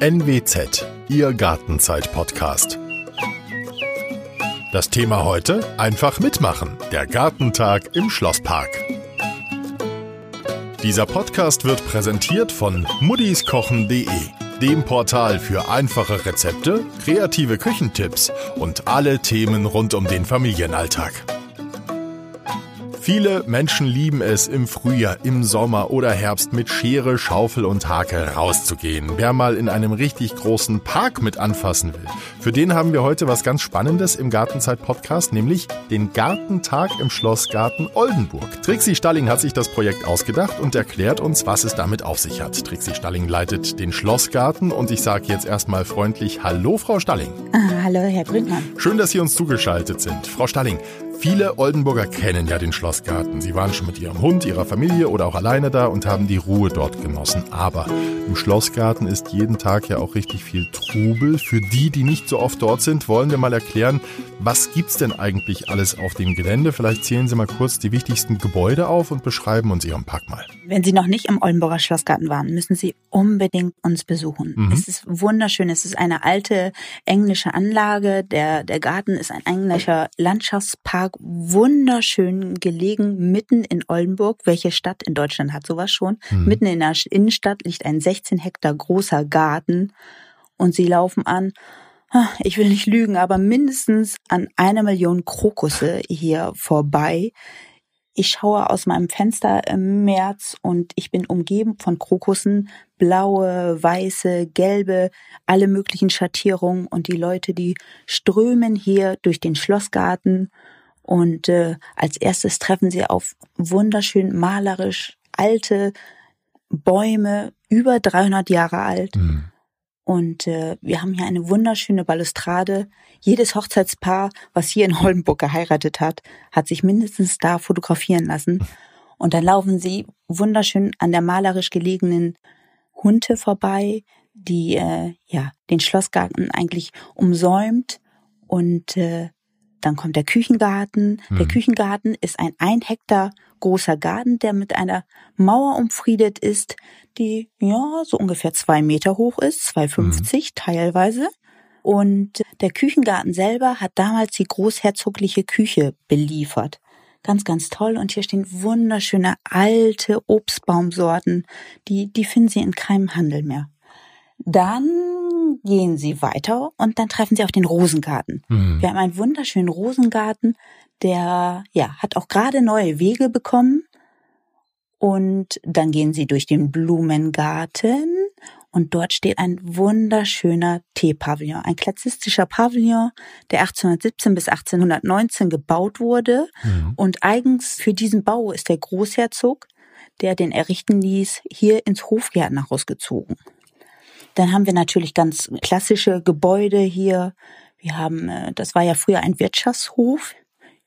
NWZ, Ihr Gartenzeit-Podcast. Das Thema heute: einfach mitmachen. Der Gartentag im Schlosspark. Dieser Podcast wird präsentiert von muddiskochen.de, dem Portal für einfache Rezepte, kreative Küchentipps und alle Themen rund um den Familienalltag. Viele Menschen lieben es, im Frühjahr, im Sommer oder Herbst mit Schere, Schaufel und Hake rauszugehen. Wer mal in einem richtig großen Park mit anfassen will, für den haben wir heute was ganz Spannendes im Gartenzeit-Podcast, nämlich den Gartentag im Schlossgarten Oldenburg. Trixie Stalling hat sich das Projekt ausgedacht und erklärt uns, was es damit auf sich hat. Trixie Stalling leitet den Schlossgarten und ich sage jetzt erstmal freundlich Hallo, Frau Stalling. Ah, hallo, Herr Bründmann. Schön, dass Sie uns zugeschaltet sind. Frau Stalling, Viele Oldenburger kennen ja den Schlossgarten. Sie waren schon mit ihrem Hund, ihrer Familie oder auch alleine da und haben die Ruhe dort genossen. Aber im Schlossgarten ist jeden Tag ja auch richtig viel Trubel. Für die, die nicht so oft dort sind, wollen wir mal erklären, was gibt's denn eigentlich alles auf dem Gelände? Vielleicht zählen Sie mal kurz die wichtigsten Gebäude auf und beschreiben uns Ihren Park mal. Wenn Sie noch nicht im Oldenburger Schlossgarten waren, müssen Sie unbedingt uns besuchen. Mhm. Es ist wunderschön. Es ist eine alte englische Anlage. Der, der Garten ist ein englischer Landschaftspark Park wunderschön gelegen, mitten in Oldenburg. Welche Stadt in Deutschland hat sowas schon? Mhm. Mitten in der Innenstadt liegt ein 16 Hektar großer Garten und sie laufen an, ah, ich will nicht lügen, aber mindestens an einer Million Krokusse hier vorbei. Ich schaue aus meinem Fenster im März und ich bin umgeben von Krokussen, blaue, weiße, gelbe, alle möglichen Schattierungen und die Leute, die strömen hier durch den Schlossgarten und äh, als erstes treffen sie auf wunderschön malerisch alte Bäume, über 300 Jahre alt. Mhm. Und äh, wir haben hier eine wunderschöne Balustrade. Jedes Hochzeitspaar, was hier in Hollenburg geheiratet hat, hat sich mindestens da fotografieren lassen. Und dann laufen sie wunderschön an der malerisch gelegenen Hunte vorbei, die äh, ja den Schlossgarten eigentlich umsäumt und äh, dann kommt der Küchengarten. Der hm. Küchengarten ist ein ein Hektar großer Garten, der mit einer Mauer umfriedet ist, die ja so ungefähr zwei Meter hoch ist, 2,50 hm. teilweise. Und der Küchengarten selber hat damals die großherzogliche Küche beliefert. Ganz, ganz toll. Und hier stehen wunderschöne alte Obstbaumsorten. Die, die finden Sie in keinem Handel mehr. Dann gehen sie weiter und dann treffen sie auf den Rosengarten. Mhm. Wir haben einen wunderschönen Rosengarten, der ja hat auch gerade neue Wege bekommen. Und dann gehen sie durch den Blumengarten und dort steht ein wunderschöner Teepavillon, ein klassistischer Pavillon, der 1817 bis 1819 gebaut wurde. Mhm. Und eigens für diesen Bau ist der Großherzog, der den errichten ließ, hier ins Hofgärtnerhaus gezogen. Dann haben wir natürlich ganz klassische Gebäude hier. Wir haben, äh, das war ja früher ein Wirtschaftshof.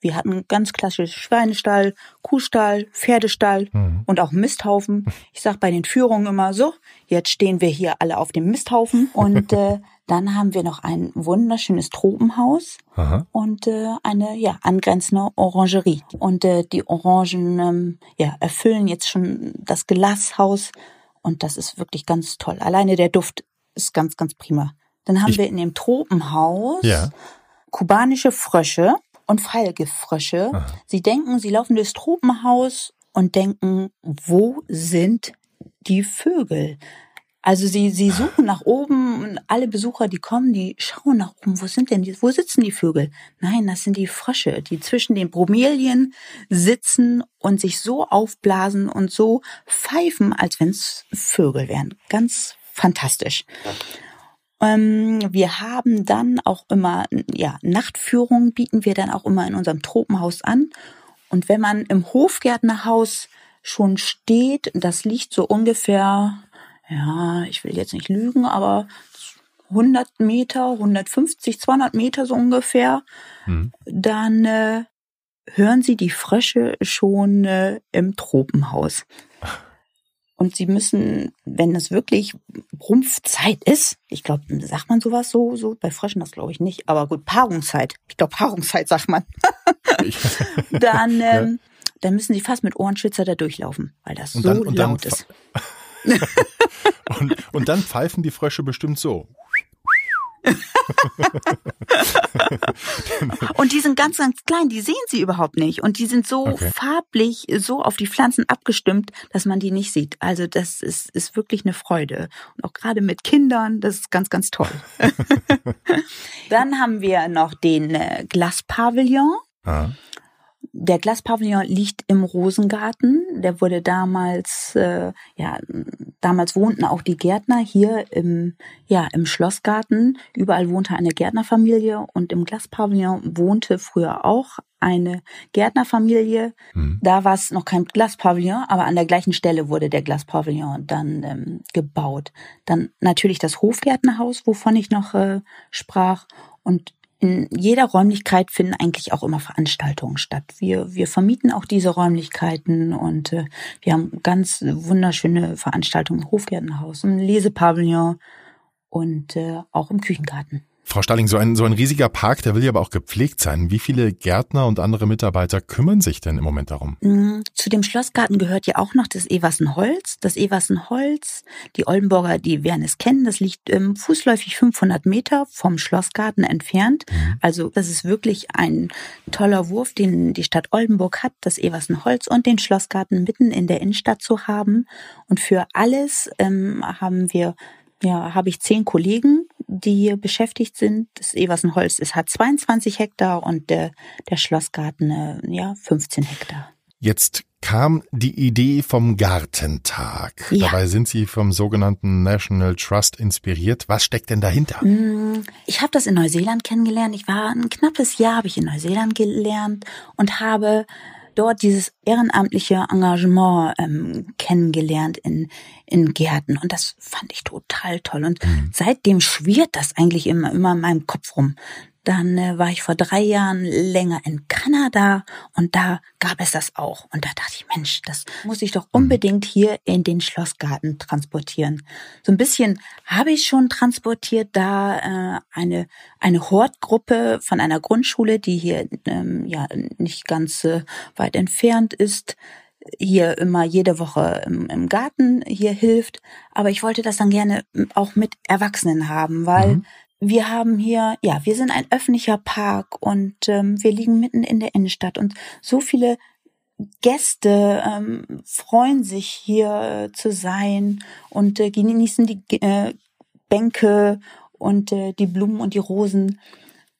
Wir hatten ganz klassisch Schweinestall, Kuhstall, Pferdestall mhm. und auch Misthaufen. Ich sag bei den Führungen immer so, jetzt stehen wir hier alle auf dem Misthaufen. Und äh, dann haben wir noch ein wunderschönes Tropenhaus Aha. und äh, eine ja angrenzende Orangerie. Und äh, die Orangen ähm, ja, erfüllen jetzt schon das Glashaus und das ist wirklich ganz toll. Alleine der Duft ist ganz, ganz prima. Dann haben ich wir in dem Tropenhaus ja. kubanische Frösche und Pfeilgiftfrösche. Aha. Sie denken, sie laufen durchs Tropenhaus und denken, wo sind die Vögel? Also sie, sie suchen nach oben und alle Besucher, die kommen, die schauen nach oben. Wo sind denn die, wo sitzen die Vögel? Nein, das sind die Frösche, die zwischen den Bromelien sitzen und sich so aufblasen und so pfeifen, als wenn es Vögel wären. Ganz fantastisch. Ähm, wir haben dann auch immer, ja, Nachtführungen bieten wir dann auch immer in unserem Tropenhaus an. Und wenn man im Hofgärtnerhaus schon steht, das liegt so ungefähr ja, ich will jetzt nicht lügen, aber 100 Meter, 150, 200 Meter so ungefähr, mhm. dann äh, hören Sie die Frösche schon äh, im Tropenhaus. Und Sie müssen, wenn es wirklich Rumpfzeit ist, ich glaube, sagt man sowas so, so bei Fröschen das glaube ich nicht, aber gut, Paarungszeit, ich glaube Paarungszeit sagt man, dann, ähm, ja. dann müssen Sie fast mit Ohrenschützer da durchlaufen, weil das und so dann, laut ist. und, Und dann pfeifen die Frösche bestimmt so. und die sind ganz, ganz klein, die sehen sie überhaupt nicht. Und die sind so okay. farblich, so auf die Pflanzen abgestimmt, dass man die nicht sieht. Also das ist, ist wirklich eine Freude. Und auch gerade mit Kindern, das ist ganz, ganz toll. Dann haben wir noch den äh, Glaspavillon. Ah. Der Glaspavillon liegt im Rosengarten. Der wurde damals, äh, ja, damals wohnten auch die Gärtner hier im, ja, im Schlossgarten. Überall wohnte eine Gärtnerfamilie und im Glaspavillon wohnte früher auch eine Gärtnerfamilie. Mhm. Da war es noch kein Glaspavillon, aber an der gleichen Stelle wurde der Glaspavillon dann ähm, gebaut. Dann natürlich das Hofgärtnerhaus, wovon ich noch äh, sprach. Und in jeder Räumlichkeit finden eigentlich auch immer Veranstaltungen statt. Wir, wir vermieten auch diese Räumlichkeiten und äh, wir haben ganz wunderschöne Veranstaltungen im Hofgärtenhaus, im Lesepavillon und äh, auch im Küchengarten. Frau Stalling, so ein, so ein riesiger Park, der will ja aber auch gepflegt sein. Wie viele Gärtner und andere Mitarbeiter kümmern sich denn im Moment darum? Mm, zu dem Schlossgarten gehört ja auch noch das Eversenholz. Das Eversenholz, die Oldenburger, die werden es kennen, das liegt ähm, fußläufig 500 Meter vom Schlossgarten entfernt. Mhm. Also das ist wirklich ein toller Wurf, den die Stadt Oldenburg hat, das Eversenholz und den Schlossgarten mitten in der Innenstadt zu haben. Und für alles ähm, haben wir ja, habe ich zehn Kollegen, die hier beschäftigt sind. Das Eversenholz es hat 22 Hektar und der, der Schlossgarten äh, ja 15 Hektar. Jetzt kam die Idee vom Gartentag. Ja. Dabei sind Sie vom sogenannten National Trust inspiriert. Was steckt denn dahinter? Mm, ich habe das in Neuseeland kennengelernt. Ich war ein knappes Jahr habe ich in Neuseeland gelernt und habe dort dieses ehrenamtliche Engagement ähm, kennengelernt in, in Gärten. Und das fand ich total toll. Und mhm. seitdem schwirrt das eigentlich immer, immer in meinem Kopf rum. Dann äh, war ich vor drei Jahren länger in Kanada und da gab es das auch. Und da dachte ich, Mensch, das muss ich doch mhm. unbedingt hier in den Schlossgarten transportieren. So ein bisschen habe ich schon transportiert, da äh, eine, eine Hortgruppe von einer Grundschule, die hier ähm, ja nicht ganz äh, weit entfernt ist, hier immer jede Woche im, im, Garten hier hilft. Aber ich wollte das dann gerne auch mit Erwachsenen haben, weil mhm wir haben hier, ja, wir sind ein öffentlicher Park und ähm, wir liegen mitten in der Innenstadt und so viele Gäste ähm, freuen sich hier äh, zu sein und äh, genießen die äh, Bänke und äh, die Blumen und die Rosen.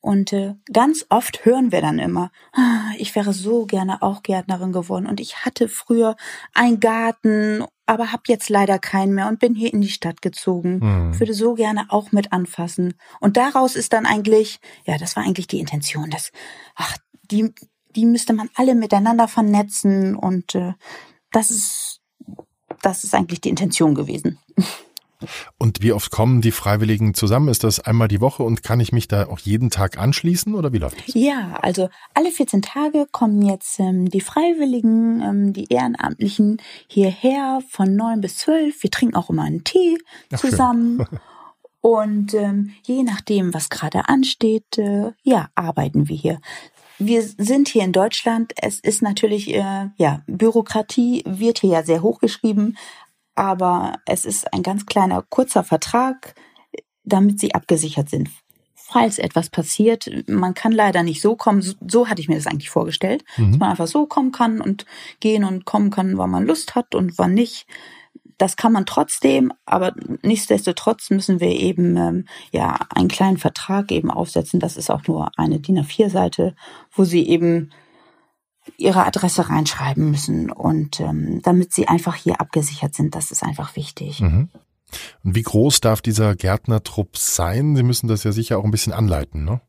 Und äh, ganz oft hören wir dann immer, ah, ich wäre so gerne auch Gärtnerin geworden und ich hatte früher einen Garten aber habe jetzt leider keinen mehr und bin hier in die Stadt gezogen. Mhm. Würde so gerne auch mit anfassen. Und daraus ist dann eigentlich, ja, das war eigentlich die Intention, dass, ach, die, die müsste man alle miteinander vernetzen und äh, das ist, das ist eigentlich die Intention gewesen. Und wie oft kommen die Freiwilligen zusammen? Ist das einmal die Woche und kann ich mich da auch jeden Tag anschließen oder wie läuft das? Ja, also alle 14 Tage kommen jetzt ähm, die Freiwilligen, ähm, die Ehrenamtlichen hierher von neun bis zwölf. Wir trinken auch immer einen Tee Ach, zusammen. Und ähm, je nachdem, was gerade ansteht, äh, ja, arbeiten wir hier. Wir sind hier in Deutschland. Es ist natürlich, äh, ja, Bürokratie wird hier ja sehr hochgeschrieben aber es ist ein ganz kleiner, kurzer Vertrag, damit sie abgesichert sind. Falls etwas passiert, man kann leider nicht so kommen, so, so hatte ich mir das eigentlich vorgestellt, mhm. dass man einfach so kommen kann und gehen und kommen kann, wann man Lust hat und wann nicht. Das kann man trotzdem, aber nichtsdestotrotz müssen wir eben ähm, ja einen kleinen Vertrag eben aufsetzen. Das ist auch nur eine DIN A4-Seite, wo sie eben ihre Adresse reinschreiben müssen und ähm, damit sie einfach hier abgesichert sind, das ist einfach wichtig. Mhm. Und wie groß darf dieser Gärtnertrupp sein? Sie müssen das ja sicher auch ein bisschen anleiten, ne?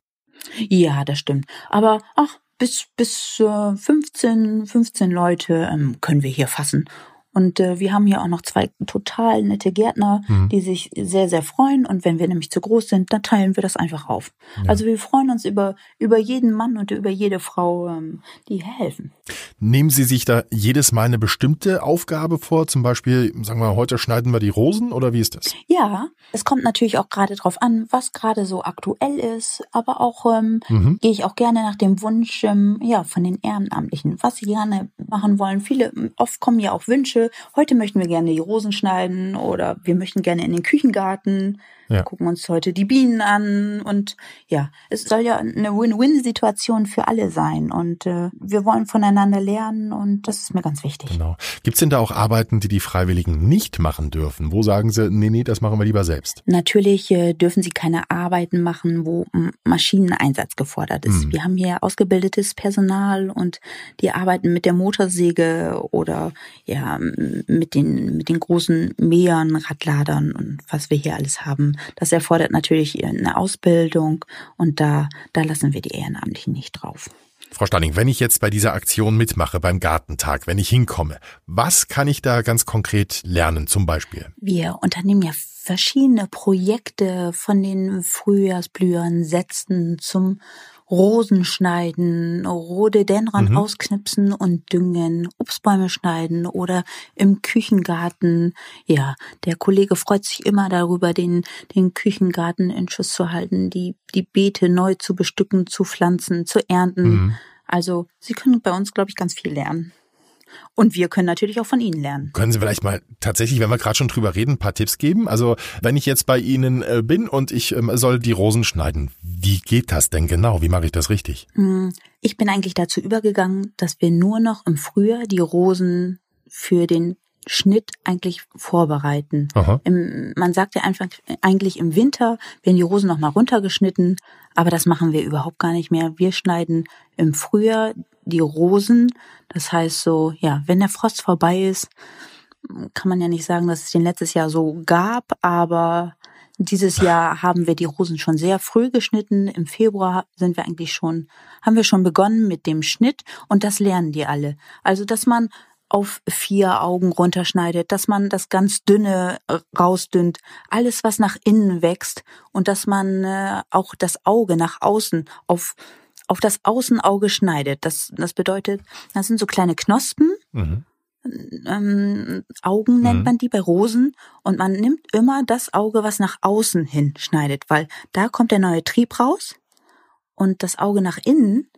Ja, das stimmt. Aber ach, bis bis äh, 15 15 Leute ähm, können wir hier fassen und äh, wir haben hier auch noch zwei total nette Gärtner, mhm. die sich sehr, sehr freuen. Und wenn wir nämlich zu groß sind, dann teilen wir das einfach auf. Ja. Also wir freuen uns über, über jeden Mann und über jede Frau, ähm, die helfen. Nehmen Sie sich da jedes Mal eine bestimmte Aufgabe vor? Zum Beispiel, sagen wir, heute schneiden wir die Rosen oder wie ist das? Ja, es kommt natürlich auch gerade drauf an, was gerade so aktuell ist. Aber auch ähm, mhm. gehe ich auch gerne nach dem Wunsch ähm, ja, von den Ehrenamtlichen, was sie gerne machen wollen. Viele, oft kommen ja auch Wünsche heute möchten wir gerne die Rosen schneiden oder wir möchten gerne in den Küchengarten. Ja. gucken uns heute die Bienen an und ja, es soll ja eine Win-Win-Situation für alle sein und äh, wir wollen voneinander lernen und das ist mir ganz wichtig. Genau. Gibt es denn da auch Arbeiten, die die Freiwilligen nicht machen dürfen? Wo sagen sie, nee, nee, das machen wir lieber selbst? Natürlich äh, dürfen sie keine Arbeiten machen, wo Maschineneinsatz gefordert ist. Mhm. Wir haben hier ausgebildetes Personal und die arbeiten mit der Motorsäge oder ja mit den mit den großen Mähern, Radladern und was wir hier alles haben. Das erfordert natürlich eine Ausbildung und da, da lassen wir die Ehrenamtlichen nicht drauf. Frau Stanning, wenn ich jetzt bei dieser Aktion mitmache, beim Gartentag, wenn ich hinkomme, was kann ich da ganz konkret lernen zum Beispiel? Wir unternehmen ja verschiedene Projekte von den Frühjahrsblühern, Sätzen zum Rosen schneiden, Rhododendron mhm. ausknipsen und düngen, Obstbäume schneiden oder im Küchengarten. Ja, der Kollege freut sich immer darüber, den, den Küchengarten in Schuss zu halten, die, die Beete neu zu bestücken, zu pflanzen, zu ernten. Mhm. Also, Sie können bei uns, glaube ich, ganz viel lernen. Und wir können natürlich auch von Ihnen lernen. Können Sie vielleicht mal tatsächlich, wenn wir gerade schon drüber reden, ein paar Tipps geben? Also wenn ich jetzt bei Ihnen äh, bin und ich ähm, soll die Rosen schneiden, wie geht das denn genau? Wie mache ich das richtig? Hm, ich bin eigentlich dazu übergegangen, dass wir nur noch im Frühjahr die Rosen für den Schnitt eigentlich vorbereiten. Im, man sagt ja einfach eigentlich im Winter werden die Rosen noch mal runtergeschnitten, aber das machen wir überhaupt gar nicht mehr. Wir schneiden im Frühjahr die Rosen. Das heißt so, ja, wenn der Frost vorbei ist, kann man ja nicht sagen, dass es den letztes Jahr so gab, aber dieses Jahr haben wir die Rosen schon sehr früh geschnitten. Im Februar sind wir eigentlich schon, haben wir schon begonnen mit dem Schnitt und das lernen die alle. Also, dass man auf vier Augen runterschneidet, dass man das ganz dünne rausdünnt, alles was nach innen wächst und dass man äh, auch das Auge nach außen auf auf das Außenauge schneidet. Das, das bedeutet, das sind so kleine Knospen. Mhm. Ähm, Augen nennt mhm. man die bei Rosen und man nimmt immer das Auge, was nach außen hin schneidet, weil da kommt der neue Trieb raus und das Auge nach innen,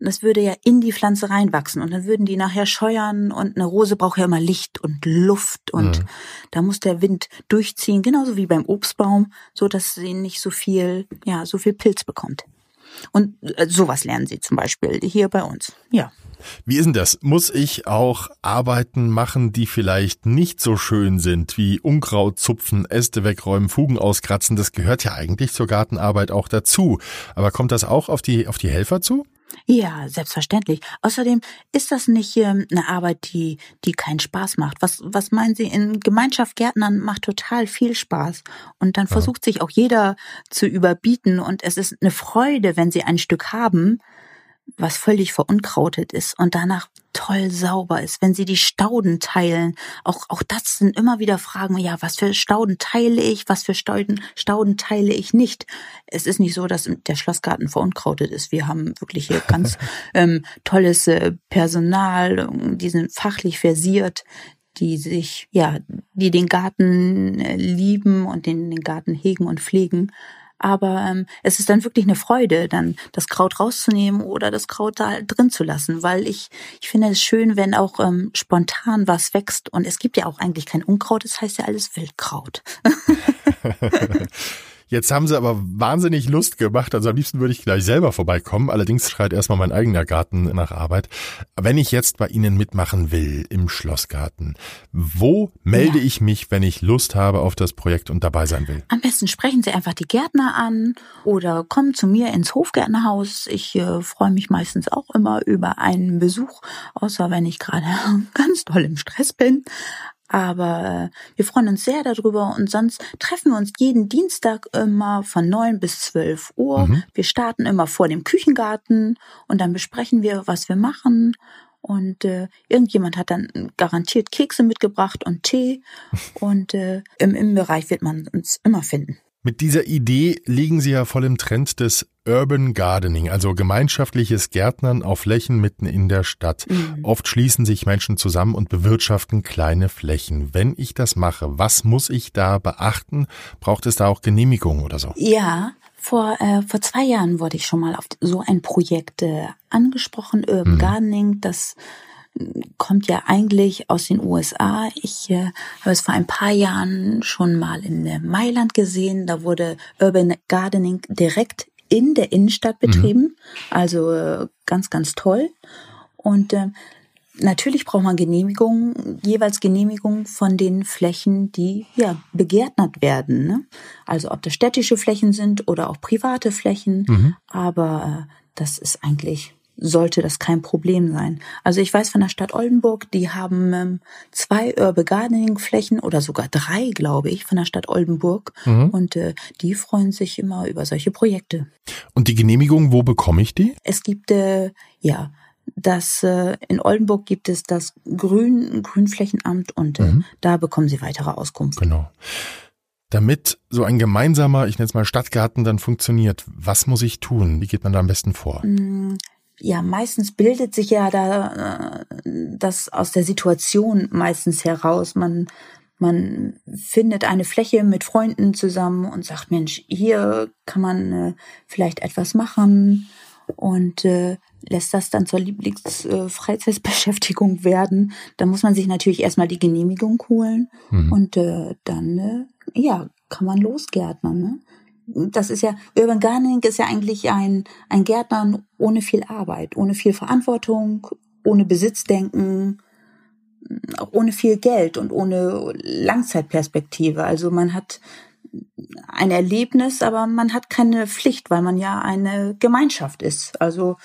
das würde ja in die Pflanze reinwachsen und dann würden die nachher scheuern und eine Rose braucht ja immer Licht und Luft und mhm. da muss der Wind durchziehen, genauso wie beim Obstbaum, so dass sie nicht so viel, ja, so viel Pilz bekommt. Und äh, sowas lernen sie zum Beispiel hier bei uns. Ja. Wie ist denn das? Muss ich auch Arbeiten machen, die vielleicht nicht so schön sind, wie Unkraut zupfen, Äste wegräumen, Fugen auskratzen? Das gehört ja eigentlich zur Gartenarbeit auch dazu. Aber kommt das auch auf die, auf die Helfer zu? Ja, selbstverständlich. Außerdem ist das nicht ähm, eine Arbeit, die, die keinen Spaß macht. Was, was meinen Sie? In Gemeinschaft Gärtnern macht total viel Spaß. Und dann versucht sich auch jeder zu überbieten. Und es ist eine Freude, wenn Sie ein Stück haben, was völlig verunkrautet ist und danach toll sauber ist, wenn sie die Stauden teilen. Auch, auch das sind immer wieder Fragen, ja, was für Stauden teile ich, was für Stauden, Stauden teile ich nicht. Es ist nicht so, dass der Schlossgarten verunkrautet ist. Wir haben wirklich hier ganz ähm, tolles äh, Personal, die sind fachlich versiert, die sich, ja, die den Garten äh, lieben und den, den Garten hegen und pflegen. Aber ähm, es ist dann wirklich eine Freude, dann das Kraut rauszunehmen oder das Kraut da drin zu lassen, weil ich, ich finde es schön, wenn auch ähm, spontan was wächst. Und es gibt ja auch eigentlich kein Unkraut, es das heißt ja alles Wildkraut. Jetzt haben sie aber wahnsinnig Lust gemacht. Also am liebsten würde ich gleich selber vorbeikommen. Allerdings schreit erstmal mein eigener Garten nach Arbeit. Wenn ich jetzt bei Ihnen mitmachen will im Schlossgarten, wo melde ja. ich mich, wenn ich Lust habe auf das Projekt und dabei sein will? Am besten sprechen Sie einfach die Gärtner an oder kommen zu mir ins Hofgärtnerhaus. Ich äh, freue mich meistens auch immer über einen Besuch, außer wenn ich gerade ganz toll im Stress bin. Aber äh, wir freuen uns sehr darüber und sonst treffen wir uns jeden Dienstag immer von neun bis zwölf Uhr. Mhm. Wir starten immer vor dem Küchengarten und dann besprechen wir, was wir machen. Und äh, irgendjemand hat dann garantiert Kekse mitgebracht und Tee. Und äh, im Innenbereich wird man uns immer finden. Mit dieser Idee liegen Sie ja voll im Trend des Urban Gardening, also gemeinschaftliches Gärtnern auf Flächen mitten in der Stadt. Mhm. Oft schließen sich Menschen zusammen und bewirtschaften kleine Flächen. Wenn ich das mache, was muss ich da beachten? Braucht es da auch Genehmigung oder so? Ja, vor, äh, vor zwei Jahren wurde ich schon mal auf so ein Projekt äh, angesprochen, Urban mhm. Gardening. Das kommt ja eigentlich aus den USA. Ich äh, habe es vor ein paar Jahren schon mal in äh, Mailand gesehen. Da wurde Urban Gardening direkt in der Innenstadt mhm. betrieben. Mhm. Also äh, ganz, ganz toll. Und äh, natürlich braucht man Genehmigungen, jeweils Genehmigungen von den Flächen, die ja begärtnert werden. Ne? Also ob das städtische Flächen sind oder auch private Flächen. Mhm. Aber äh, das ist eigentlich sollte das kein Problem sein. Also ich weiß von der Stadt Oldenburg, die haben ähm, zwei Urban Gardening Flächen oder sogar drei, glaube ich, von der Stadt Oldenburg mhm. und äh, die freuen sich immer über solche Projekte. Und die Genehmigung, wo bekomme ich die? Es gibt äh, ja das äh, in Oldenburg gibt es das Grün Grünflächenamt und äh, mhm. da bekommen Sie weitere Auskunft. Genau. Damit so ein gemeinsamer, ich nenne es mal Stadtgarten dann funktioniert, was muss ich tun? Wie geht man da am besten vor? Ja, meistens bildet sich ja da äh, das aus der Situation meistens heraus. Man, man findet eine Fläche mit Freunden zusammen und sagt, Mensch, hier kann man äh, vielleicht etwas machen und äh, lässt das dann zur Lieblingsfreizeitbeschäftigung äh, werden. Da muss man sich natürlich erstmal die Genehmigung holen mhm. und äh, dann, äh, ja, kann man losgärtnern. Ne? Das ist ja, Urban Gardening ist ja eigentlich ein, ein Gärtnern ohne viel Arbeit, ohne viel Verantwortung, ohne Besitzdenken, ohne viel Geld und ohne Langzeitperspektive. Also man hat ein Erlebnis, aber man hat keine Pflicht, weil man ja eine Gemeinschaft ist. Also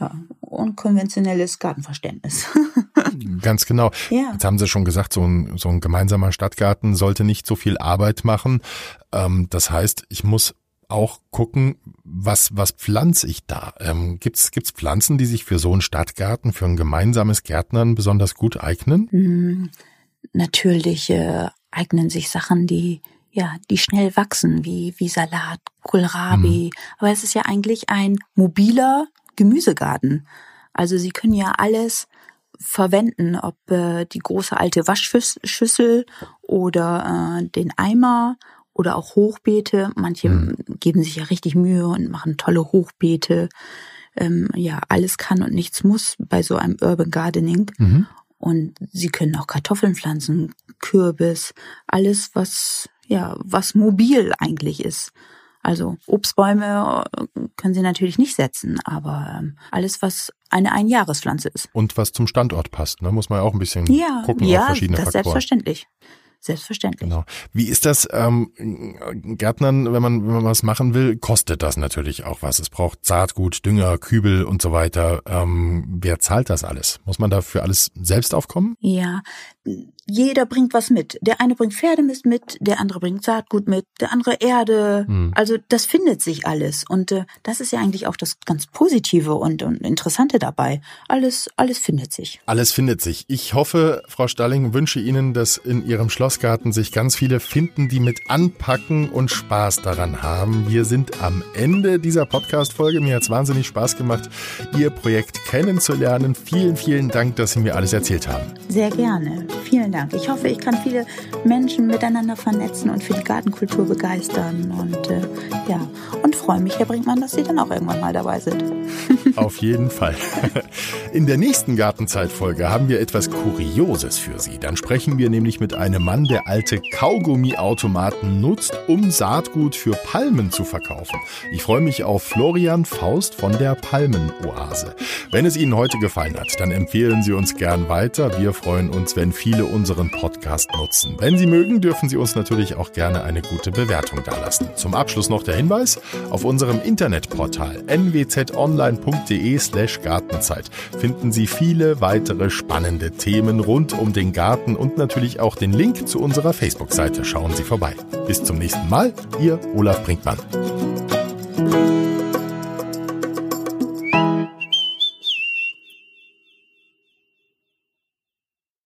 ja, unkonventionelles Gartenverständnis. Ganz genau. Ja. Jetzt haben Sie schon gesagt, so ein, so ein gemeinsamer Stadtgarten sollte nicht so viel Arbeit machen. Ähm, das heißt, ich muss auch gucken, was, was pflanze ich da? Ähm, gibt's, gibt's Pflanzen, die sich für so einen Stadtgarten, für ein gemeinsames Gärtnern besonders gut eignen? Mm, natürlich äh, eignen sich Sachen, die ja, die schnell wachsen, wie, wie Salat, Kohlrabi. Mhm. Aber es ist ja eigentlich ein mobiler Gemüsegarten. Also Sie können ja alles verwenden, ob äh, die große alte Waschschüssel oder äh, den Eimer oder auch Hochbeete. Manche mhm. geben sich ja richtig Mühe und machen tolle Hochbeete. Ähm, ja, alles kann und nichts muss bei so einem Urban Gardening. Mhm. Und sie können auch Kartoffeln pflanzen, Kürbis, alles was ja was mobil eigentlich ist. Also Obstbäume äh, können Sie natürlich nicht setzen, aber ähm, alles, was eine Einjahrespflanze ist. Und was zum Standort passt, ne? muss man ja auch ein bisschen ja, gucken ja, auf verschiedene das Faktoren. Selbstverständlich. Selbstverständlich. Genau. Wie ist das, ähm, Gärtnern, wenn man, wenn man was machen will, kostet das natürlich auch was. Es braucht Saatgut, Dünger, Kübel und so weiter. Ähm, wer zahlt das alles? Muss man dafür alles selbst aufkommen? Ja, jeder bringt was mit. Der eine bringt Pferdemist mit, der andere bringt Saatgut mit, der andere Erde. Hm. Also das findet sich alles. Und äh, das ist ja eigentlich auch das ganz Positive und, und Interessante dabei. Alles, alles findet sich. Alles findet sich. Ich hoffe, Frau Stalling, wünsche Ihnen, dass in Ihrem Schlossgarten sich ganz viele finden, die mit anpacken und Spaß daran haben. Wir sind am Ende dieser Podcast-Folge. Mir hat es wahnsinnig Spaß gemacht, Ihr Projekt kennenzulernen. Vielen, vielen Dank, dass Sie mir alles erzählt haben. Sehr gerne. Vielen Dank. Ich hoffe, ich kann viele Menschen miteinander vernetzen und für die Gartenkultur begeistern. Und äh, ja, und freue mich, Herr Brinkmann, dass Sie dann auch irgendwann mal dabei sind. Auf jeden Fall. In der nächsten Gartenzeitfolge haben wir etwas Kurioses für Sie. Dann sprechen wir nämlich mit einem Mann, der alte Kaugummiautomaten nutzt, um Saatgut für Palmen zu verkaufen. Ich freue mich auf Florian Faust von der Palmenoase. Wenn es Ihnen heute gefallen hat, dann empfehlen Sie uns gern weiter. Wir freuen uns, wenn viele unseren Podcast nutzen. Wenn Sie mögen, dürfen Sie uns natürlich auch gerne eine gute Bewertung dalassen. Zum Abschluss noch der Hinweis, auf unserem Internetportal nwzonline.de slash Gartenzeit finden Sie viele weitere spannende Themen rund um den Garten und natürlich auch den Link zu unserer Facebook-Seite. Schauen Sie vorbei. Bis zum nächsten Mal, Ihr Olaf Brinkmann.